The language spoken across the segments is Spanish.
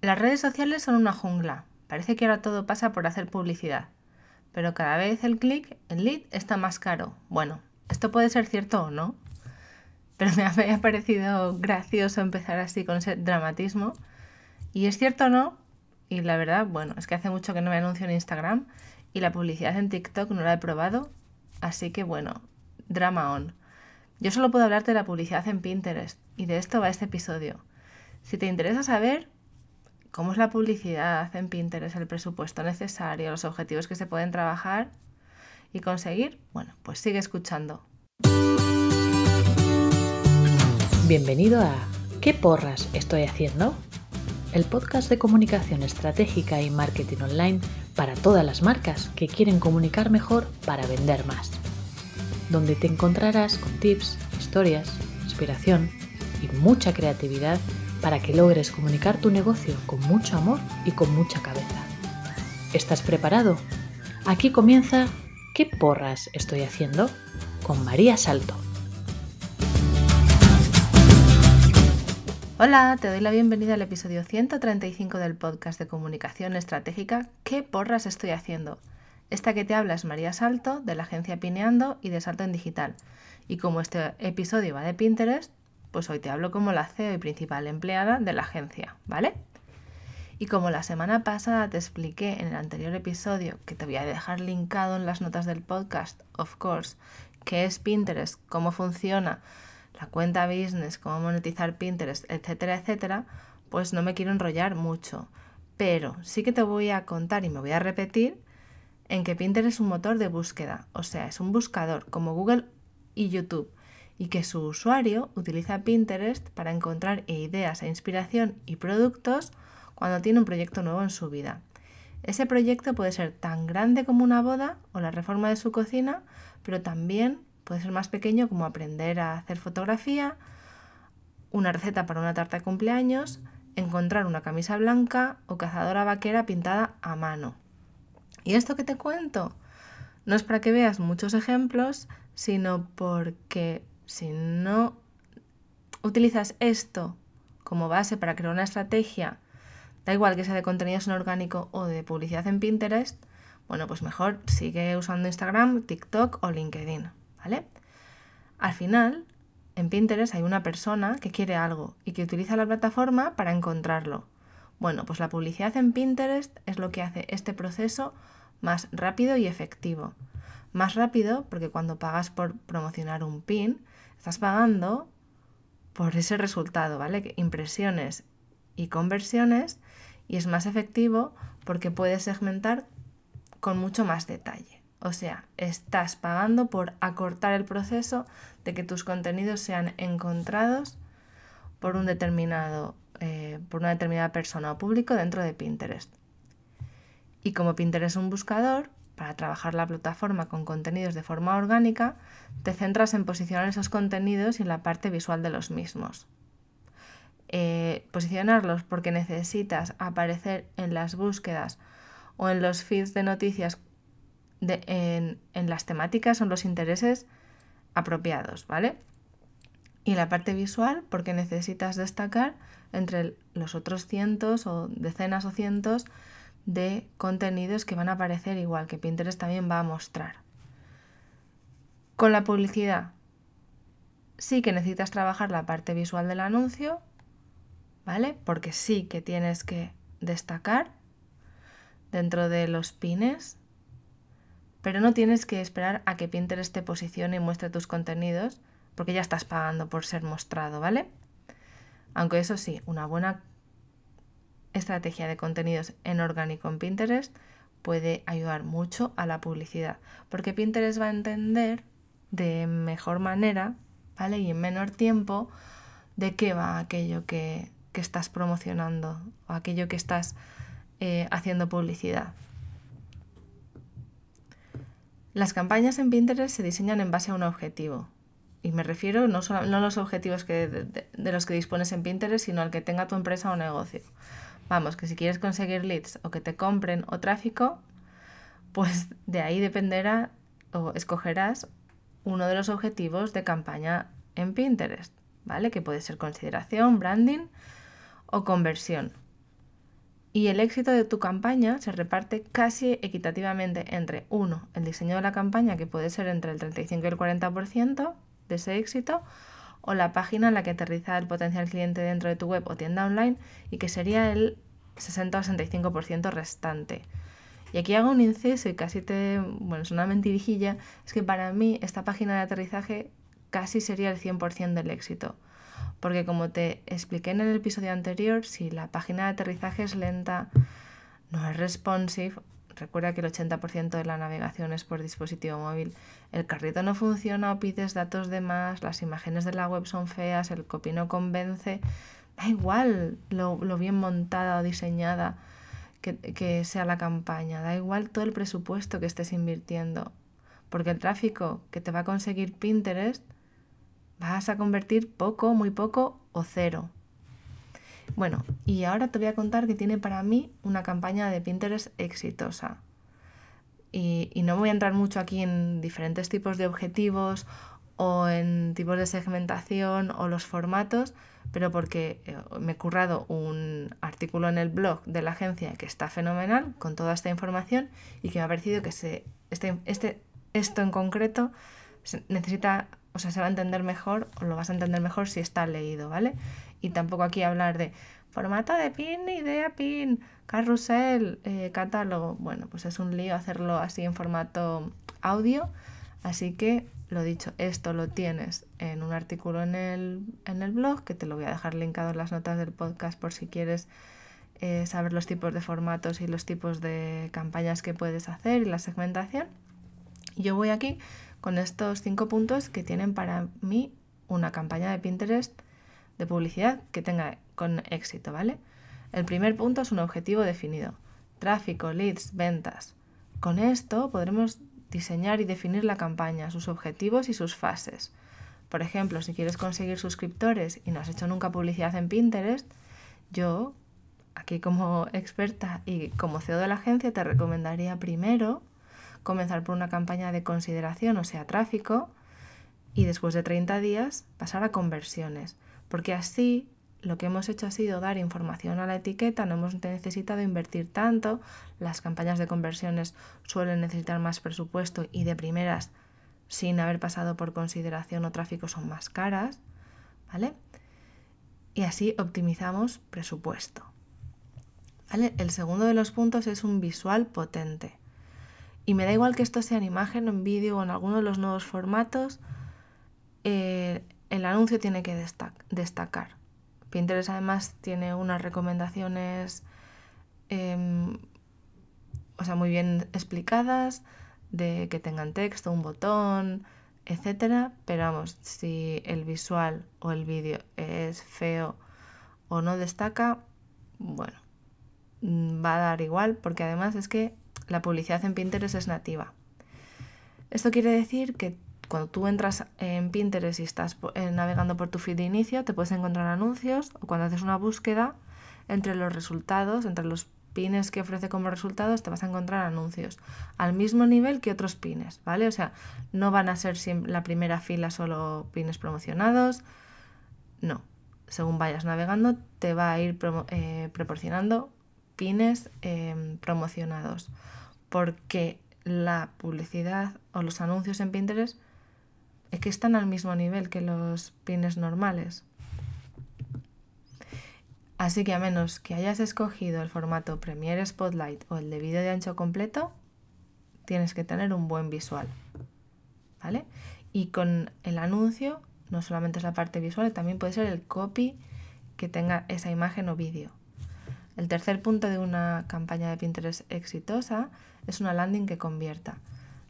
Las redes sociales son una jungla. Parece que ahora todo pasa por hacer publicidad. Pero cada vez el clic, el lead, está más caro. Bueno, esto puede ser cierto o no. Pero me ha parecido gracioso empezar así con ese dramatismo. Y es cierto o no. Y la verdad, bueno, es que hace mucho que no me anuncio en Instagram. Y la publicidad en TikTok no la he probado. Así que bueno, drama on. Yo solo puedo hablarte de la publicidad en Pinterest. Y de esto va este episodio. Si te interesa saber cómo es la publicidad en Pinterest, el presupuesto necesario, los objetivos que se pueden trabajar y conseguir, bueno, pues sigue escuchando. Bienvenido a ¿Qué porras estoy haciendo? El podcast de comunicación estratégica y marketing online para todas las marcas que quieren comunicar mejor para vender más. Donde te encontrarás con tips, historias, inspiración y mucha creatividad para que logres comunicar tu negocio con mucho amor y con mucha cabeza. ¿Estás preparado? Aquí comienza ¿Qué porras estoy haciendo? con María Salto. Hola, te doy la bienvenida al episodio 135 del podcast de comunicación estratégica ¿Qué porras estoy haciendo? Esta que te habla es María Salto, de la agencia Pineando y de Salto en Digital. Y como este episodio va de Pinterest, pues hoy te hablo como la CEO y principal empleada de la agencia, ¿vale? Y como la semana pasada te expliqué en el anterior episodio, que te voy a dejar linkado en las notas del podcast, of course, qué es Pinterest, cómo funciona, la cuenta business, cómo monetizar Pinterest, etcétera, etcétera, pues no me quiero enrollar mucho. Pero sí que te voy a contar y me voy a repetir en que Pinterest es un motor de búsqueda, o sea, es un buscador como Google y YouTube y que su usuario utiliza Pinterest para encontrar ideas e inspiración y productos cuando tiene un proyecto nuevo en su vida. Ese proyecto puede ser tan grande como una boda o la reforma de su cocina, pero también puede ser más pequeño como aprender a hacer fotografía, una receta para una tarta de cumpleaños, encontrar una camisa blanca o cazadora vaquera pintada a mano. ¿Y esto que te cuento? No es para que veas muchos ejemplos, sino porque si no utilizas esto como base para crear una estrategia, da igual que sea de contenidos en orgánico o de publicidad en Pinterest, bueno, pues mejor sigue usando Instagram, TikTok o LinkedIn, ¿vale? Al final, en Pinterest hay una persona que quiere algo y que utiliza la plataforma para encontrarlo. Bueno, pues la publicidad en Pinterest es lo que hace este proceso más rápido y efectivo. Más rápido porque cuando pagas por promocionar un pin, Estás pagando por ese resultado, ¿vale? Impresiones y conversiones y es más efectivo porque puedes segmentar con mucho más detalle. O sea, estás pagando por acortar el proceso de que tus contenidos sean encontrados por un determinado, eh, por una determinada persona o público dentro de Pinterest. Y como Pinterest es un buscador, para trabajar la plataforma con contenidos de forma orgánica, te centras en posicionar esos contenidos y en la parte visual de los mismos. Eh, posicionarlos porque necesitas aparecer en las búsquedas o en los feeds de noticias en, las temáticas o en los intereses apropiados, ¿vale? Y la parte visual porque necesitas destacar entre los otros cientos o decenas o cientos de contenidos que van a aparecer igual que Pinterest también va a mostrar. Con la publicidad, sí que necesitas trabajar la parte visual del anuncio, ¿vale? Porque sí que tienes que destacar dentro de los pines, pero no tienes que esperar a que Pinterest te posicione y muestre tus contenidos, porque ya estás pagando por ser mostrado, ¿vale? Aunque eso sí, una buena estrategia de contenidos en orgánico en Pinterest puede ayudar mucho a la publicidad, porque Pinterest va a entender de mejor manera, ¿vale? Y en menor tiempo de qué va aquello que, estás promocionando o aquello que estás eh, haciendo publicidad. Las campañas en Pinterest se diseñan en base a un objetivo. Y me refiero no, solo, no a los objetivos que, de los que dispones en Pinterest, sino al que tenga tu empresa o negocio. Vamos, que si quieres conseguir leads o que te compren o tráfico, pues de ahí dependerá o escogerás uno de los objetivos de campaña en Pinterest, ¿vale? Que puede ser consideración, branding o conversión. Y el éxito de tu campaña se reparte casi equitativamente entre, uno, el diseño de la campaña, que puede ser entre el 35 y el 40% de ese éxito, o la página en la que aterriza el potencial cliente dentro de tu web o tienda online y que sería el 60 o 65% restante. Y aquí hago un inciso y casi te, bueno, es una mentirijilla, es que para mí esta página de aterrizaje casi sería el 100% del éxito. Porque como te expliqué en el episodio anterior, si la página de aterrizaje es lenta, no es responsive, recuerda que el 80% de la navegación es por dispositivo móvil, el carrito no funciona o pides datos de más, las imágenes de la web son feas, el copy no convence, da igual lo, bien montada o diseñada que, que sea la campaña, da igual todo el presupuesto que estés invirtiendo, porque el tráfico que te va a conseguir Pinterest vas a convertir poco, muy poco o cero. Bueno, y ahora te voy a contar que tiene para mí una campaña de Pinterest exitosa. Y, no voy a entrar mucho aquí en diferentes tipos de objetivos o en tipos de segmentación o los formatos, pero porque eh, me he currado un artículo en el blog de la agencia que está fenomenal con toda esta información y que me ha parecido que se, este, este, esto en concreto necesita o sea, se va a entender mejor o lo vas a entender mejor si está leído, ¿vale? Y tampoco aquí hablar de formato de pin, idea pin, carrusel, eh, catálogo. Bueno, pues es un lío hacerlo así en formato audio. Así que, lo dicho, esto lo tienes en un artículo en el, en el blog, que te lo voy a dejar linkado en las notas del podcast por si quieres eh, saber los tipos de formatos y los tipos de campañas que puedes hacer y la segmentación. Yo voy aquí con estos cinco puntos que tienen para mí una campaña de Pinterest de publicidad que tenga con éxito, ¿vale? El primer punto es un objetivo definido. Tráfico, leads, ventas. Con esto podremos diseñar y definir la campaña, sus objetivos y sus fases. Por ejemplo, si quieres conseguir suscriptores y no has hecho nunca publicidad en Pinterest, yo, aquí como experta y como CEO de la agencia, te recomendaría primero comenzar por una campaña de consideración, o sea, tráfico, y después de 30 días pasar a conversiones, porque así lo que hemos hecho ha sido dar información a la etiqueta, no hemos necesitado invertir tanto, las campañas de conversiones suelen necesitar más presupuesto y de primeras, sin haber pasado por consideración o tráfico, son más caras, ¿vale? Y así optimizamos presupuesto. ¿Vale? El segundo de los puntos es un visual potente. Y me da igual que esto sea en imagen, en vídeo o en alguno de los nuevos formatos, eh, el anuncio tiene que destacar. Pinterest además tiene unas recomendaciones em, o sea, muy bien explicadas de que tengan texto, un botón, etcétera, pero vamos, si el visual o el vídeo es feo o no destaca, bueno, mm, va a dar igual porque además es que la publicidad en Pinterest es nativa. Esto quiere decir que cuando tú entras en Pinterest y estás eh, navegando por tu feed de inicio, te puedes encontrar anuncios o cuando haces una búsqueda entre los resultados, entre los pines que ofrece como resultados, te vas a encontrar anuncios al mismo nivel que otros pines, ¿vale? O sea, no van a ser la primera fila solo pines promocionados, no. Según vayas navegando, te va a ir eh, proporcionando pines em, promocionados porque la publicidad o los anuncios en Pinterest es que están al mismo nivel que los pines normales. Así que a menos que hayas escogido el formato Premiere Spotlight o el de vídeo de ancho completo, tienes que tener un buen visual. ¿Vale? Y con el anuncio, no solamente es la parte visual, también puede ser el copy que tenga esa imagen o vídeo. El tercer punto de una campaña de Pinterest exitosa es una landing que convierta.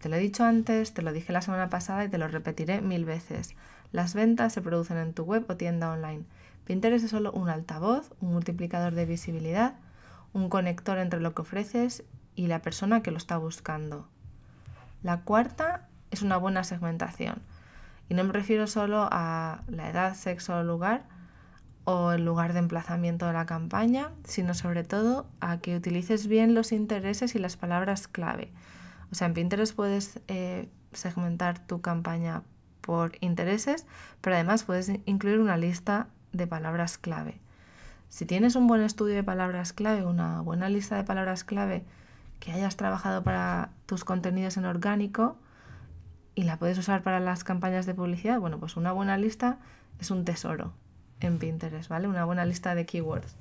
Te lo he dicho antes, te lo dije la semana pasada y te lo repetiré mil veces. Las ventas se producen en tu web o tienda online. Pinterest es solo un altavoz, un multiplicador de visibilidad, un conector entre lo que ofreces y la persona que lo está buscando. La cuarta es una buena segmentación. Y no me refiero solo a la edad, sexo o lugar, o el lugar de emplazamiento de la campaña, sino sobre todo a que utilices bien los intereses y las palabras clave. O sea, en Pinterest puedes eh, segmentar tu campaña por intereses, pero además puedes incluir una lista de palabras clave. Si tienes un buen estudio de palabras clave, una buena lista de palabras clave que hayas trabajado para tus contenidos en orgánico y la puedes usar para las campañas de publicidad, bueno, pues una buena lista es un tesoro en Pinterest, ¿vale? Una buena lista de keywords.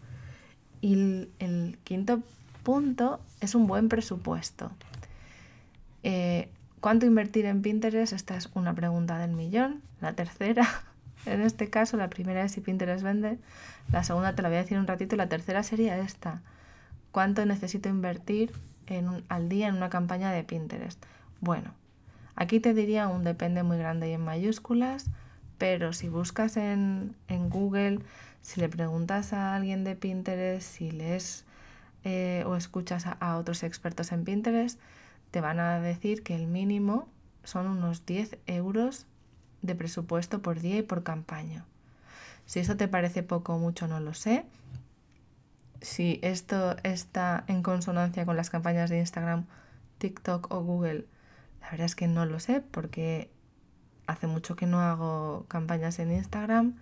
Y el, quinto punto es un buen presupuesto. Eh, ¿Cuánto invertir en Pinterest? Esta es una pregunta del millón. La tercera, en este caso, la primera es si Pinterest vende. La segunda te la voy a decir un ratito la tercera sería esta. ¿Cuánto necesito invertir en al día en una campaña de Pinterest? Bueno, aquí te diría un depende muy grande y en mayúsculas, pero si buscas en, Google, si le preguntas a alguien de Pinterest, si lees eh, o escuchas a otros expertos en Pinterest, te van a decir que el mínimo son unos 10 euros de presupuesto por día y por campaña. Si esto te parece poco o mucho, no lo sé. Si esto está en consonancia con las campañas de Instagram, TikTok o Google, la verdad es que no lo sé porque hace mucho que no hago campañas en Instagram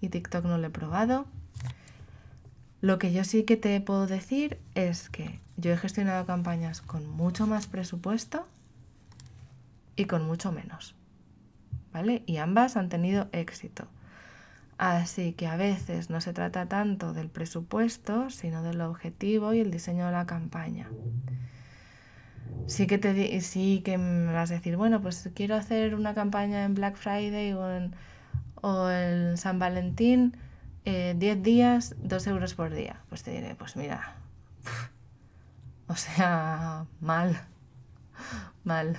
y TikTok no lo he probado. Lo que yo sí que te puedo decir es que yo he gestionado campañas con mucho más presupuesto y con mucho menos. ¿Vale? Y ambas han tenido éxito. Así que a veces no se trata tanto del presupuesto, sino del objetivo y el diseño de la campaña. Sí que, te sí que me vas a decir, bueno, pues quiero hacer una campaña en Black Friday o en, San Valentín 10 eh, días, 2 euros por día. Pues te diré, pues mira, o sea, mal, mal.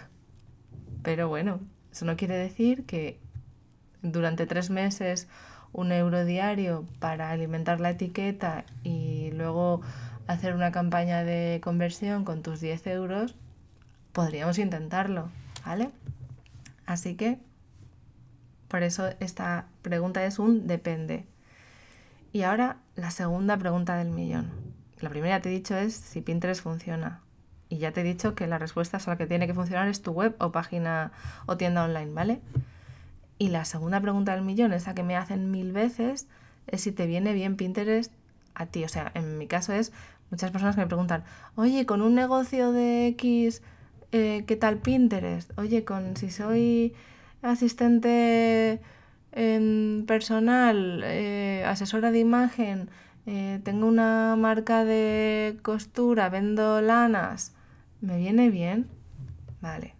Pero bueno, eso no quiere decir que durante tres meses un euro diario para alimentar la etiqueta y luego hacer una campaña de conversión con tus 10 euros, podríamos intentarlo, ¿vale? Así que, por eso esta pregunta es un depende. Y ahora la segunda pregunta del millón. La primera te he dicho es si Pinterest funciona. Y ya te he dicho que la respuesta a la que tiene que funcionar es tu web o página o tienda online, ¿vale? Y la segunda pregunta del millón, esa que me hacen mil veces, es si te viene bien Pinterest a ti. O sea, en mi caso es muchas personas que me preguntan, oye, con un negocio de X, eh, ¿qué tal Pinterest? Oye, con si soy asistente en personal, eh, asesora de imagen, eh, tengo una marca de costura, vendo lanas, ¿me viene bien? Vale,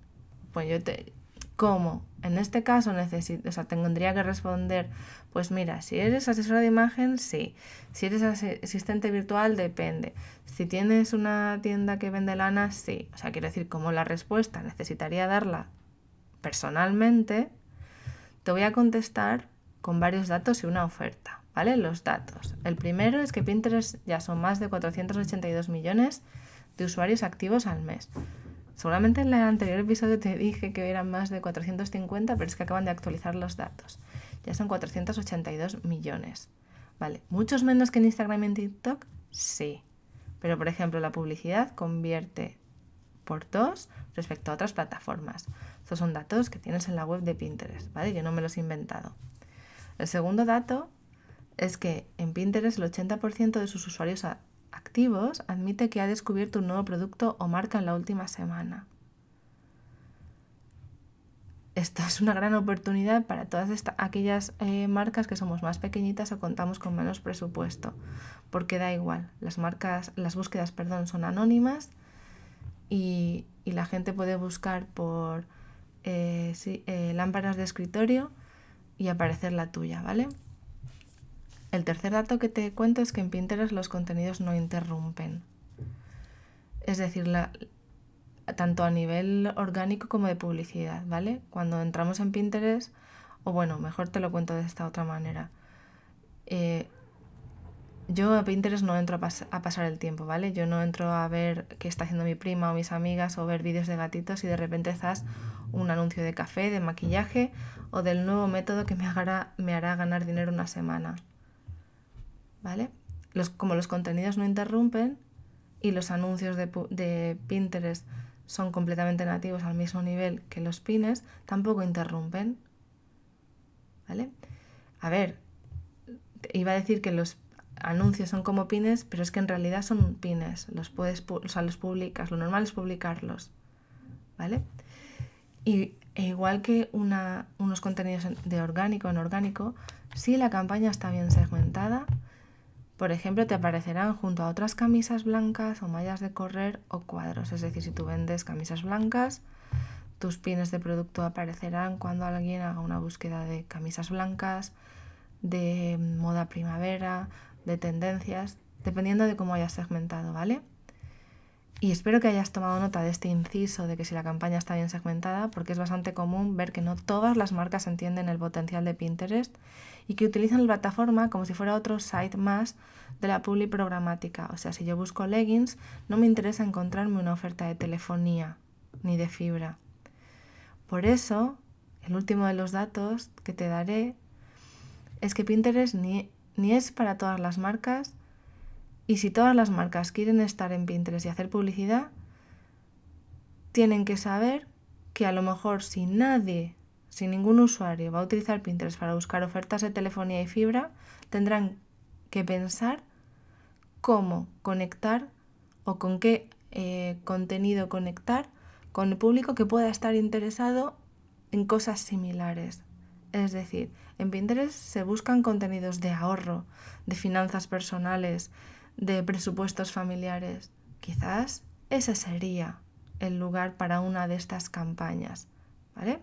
pues yo te... ¿Cómo? En este caso necesito, o sea, tendría que responder, pues mira, si eres asesora de imagen, sí. Si eres asistente virtual, depende. Si tienes una tienda que vende lanas, sí. O sea, quiero decir, como la respuesta necesitaría darla personalmente, te voy a contestar con varios datos y una oferta, ¿vale? Los datos. El primero es que Pinterest ya son más de 482 millones de usuarios activos al mes. Seguramente en el anterior episodio te dije que eran más de 450, pero es que acaban de actualizar los datos. Ya son 482 millones. ¿Vale? ¿Muchos menos que en Instagram y en TikTok? Sí. Pero, por ejemplo, la publicidad convierte por dos respecto a otras plataformas. Estos son datos que tienes en la web de Pinterest, ¿vale? Yo no me los he inventado. El segundo dato es que en Pinterest el 80% de sus usuarios activos admite que ha descubierto un nuevo producto o marca en la última semana. Esto es una gran oportunidad para todas aquellas eh, marcas que somos más pequeñitas o contamos con menos presupuesto, porque da igual, las marcas, las búsquedas, perdón, son anónimas y, la gente puede buscar por eh, eh, lámparas de escritorio y aparecer la tuya, ¿vale? El tercer dato que te cuento es que en Pinterest los contenidos no interrumpen. Es decir, tanto a nivel orgánico como de publicidad, ¿vale? Cuando entramos en Pinterest, o bueno, mejor te lo cuento de esta otra manera. Eh, yo a Pinterest no entro a, pasar el tiempo, ¿vale? Yo no entro a ver qué está haciendo mi prima o mis amigas o ver vídeos de gatitos y de repente estás un anuncio de café, de maquillaje o del nuevo método que me hará, me hará ganar dinero una semana. ¿Vale? Los, como los contenidos no interrumpen y los anuncios de, de Pinterest son completamente nativos al mismo nivel que los pines, tampoco interrumpen. ¿Vale? A ver, iba a decir que los anuncios son como pines, pero es que en realidad son pines. Los puedes, o sea, los publicas. Lo normal es publicarlos. ¿Vale? Y e igual que unos contenidos de orgánico en orgánico, si la campaña está bien segmentada, por ejemplo, te aparecerán junto a otras camisas blancas o mallas de correr o cuadros. Es decir, si tú vendes camisas blancas, tus pines de producto aparecerán cuando alguien haga una búsqueda de camisas blancas, de moda primavera, de tendencias, dependiendo de cómo hayas segmentado, ¿vale? Y espero que hayas tomado nota de este inciso de que si la campaña está bien segmentada, porque es bastante común ver que no todas las marcas entienden el potencial de Pinterest y que utilizan la plataforma como si fuera otro site más de la publi programática. O sea, si yo busco leggings, no me interesa encontrarme una oferta de telefonía ni de fibra. Por eso, el último de los datos que te daré es que Pinterest ni, ni es para todas las marcas y si todas las marcas quieren estar en Pinterest y hacer publicidad, tienen que saber que a lo mejor si nadie, si ningún usuario va a utilizar Pinterest para buscar ofertas de telefonía y fibra, tendrán que pensar cómo conectar o con qué eh, contenido conectar con el público que pueda estar interesado en cosas similares. Es decir, en Pinterest se buscan contenidos de ahorro, de finanzas personales, de presupuestos familiares. Quizás ese sería el lugar para una de estas campañas, ¿vale?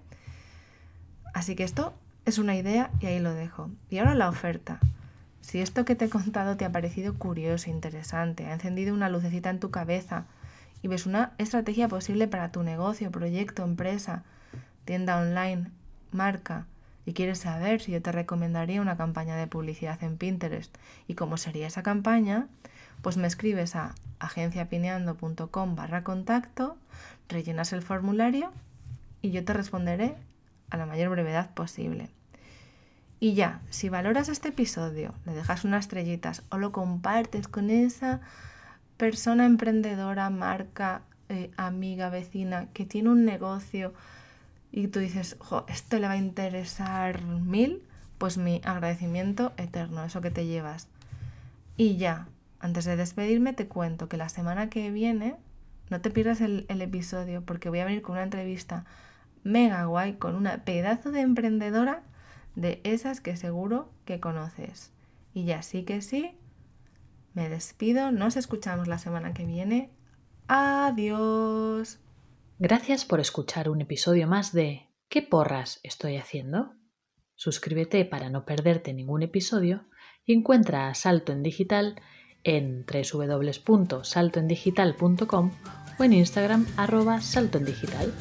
Así que esto es una idea y ahí lo dejo. Y ahora la oferta. Si esto que te he contado te ha parecido curioso, interesante, ha encendido una lucecita en tu cabeza y ves una estrategia posible para tu negocio, proyecto, empresa, tienda online, marca, y quieres saber si yo te recomendaría una campaña de publicidad en Pinterest y cómo sería esa campaña, pues me escribes a agenciapineando.com barra contacto, rellenas el formulario y yo te responderé a la mayor brevedad posible. Y ya, si valoras este episodio, le dejas unas estrellitas o lo compartes con esa persona emprendedora, marca, eh, amiga, vecina que tiene un negocio, y tú dices, esto le va a interesar mil, pues mi agradecimiento eterno, eso que te llevas. Y ya, antes de despedirme te cuento que la semana que viene, no te pierdas el, el episodio porque voy a venir con una entrevista mega guay con una pedazo de emprendedora de esas que seguro que conoces. Y ya sí que sí, me despido, nos escuchamos la semana que viene. Adiós. Gracias por escuchar un episodio más de ¿Qué porras estoy haciendo? Suscríbete para no perderte ningún episodio y encuentra a Salto en Digital en www.saltoendigital.com o en Instagram arroba saltoendigital.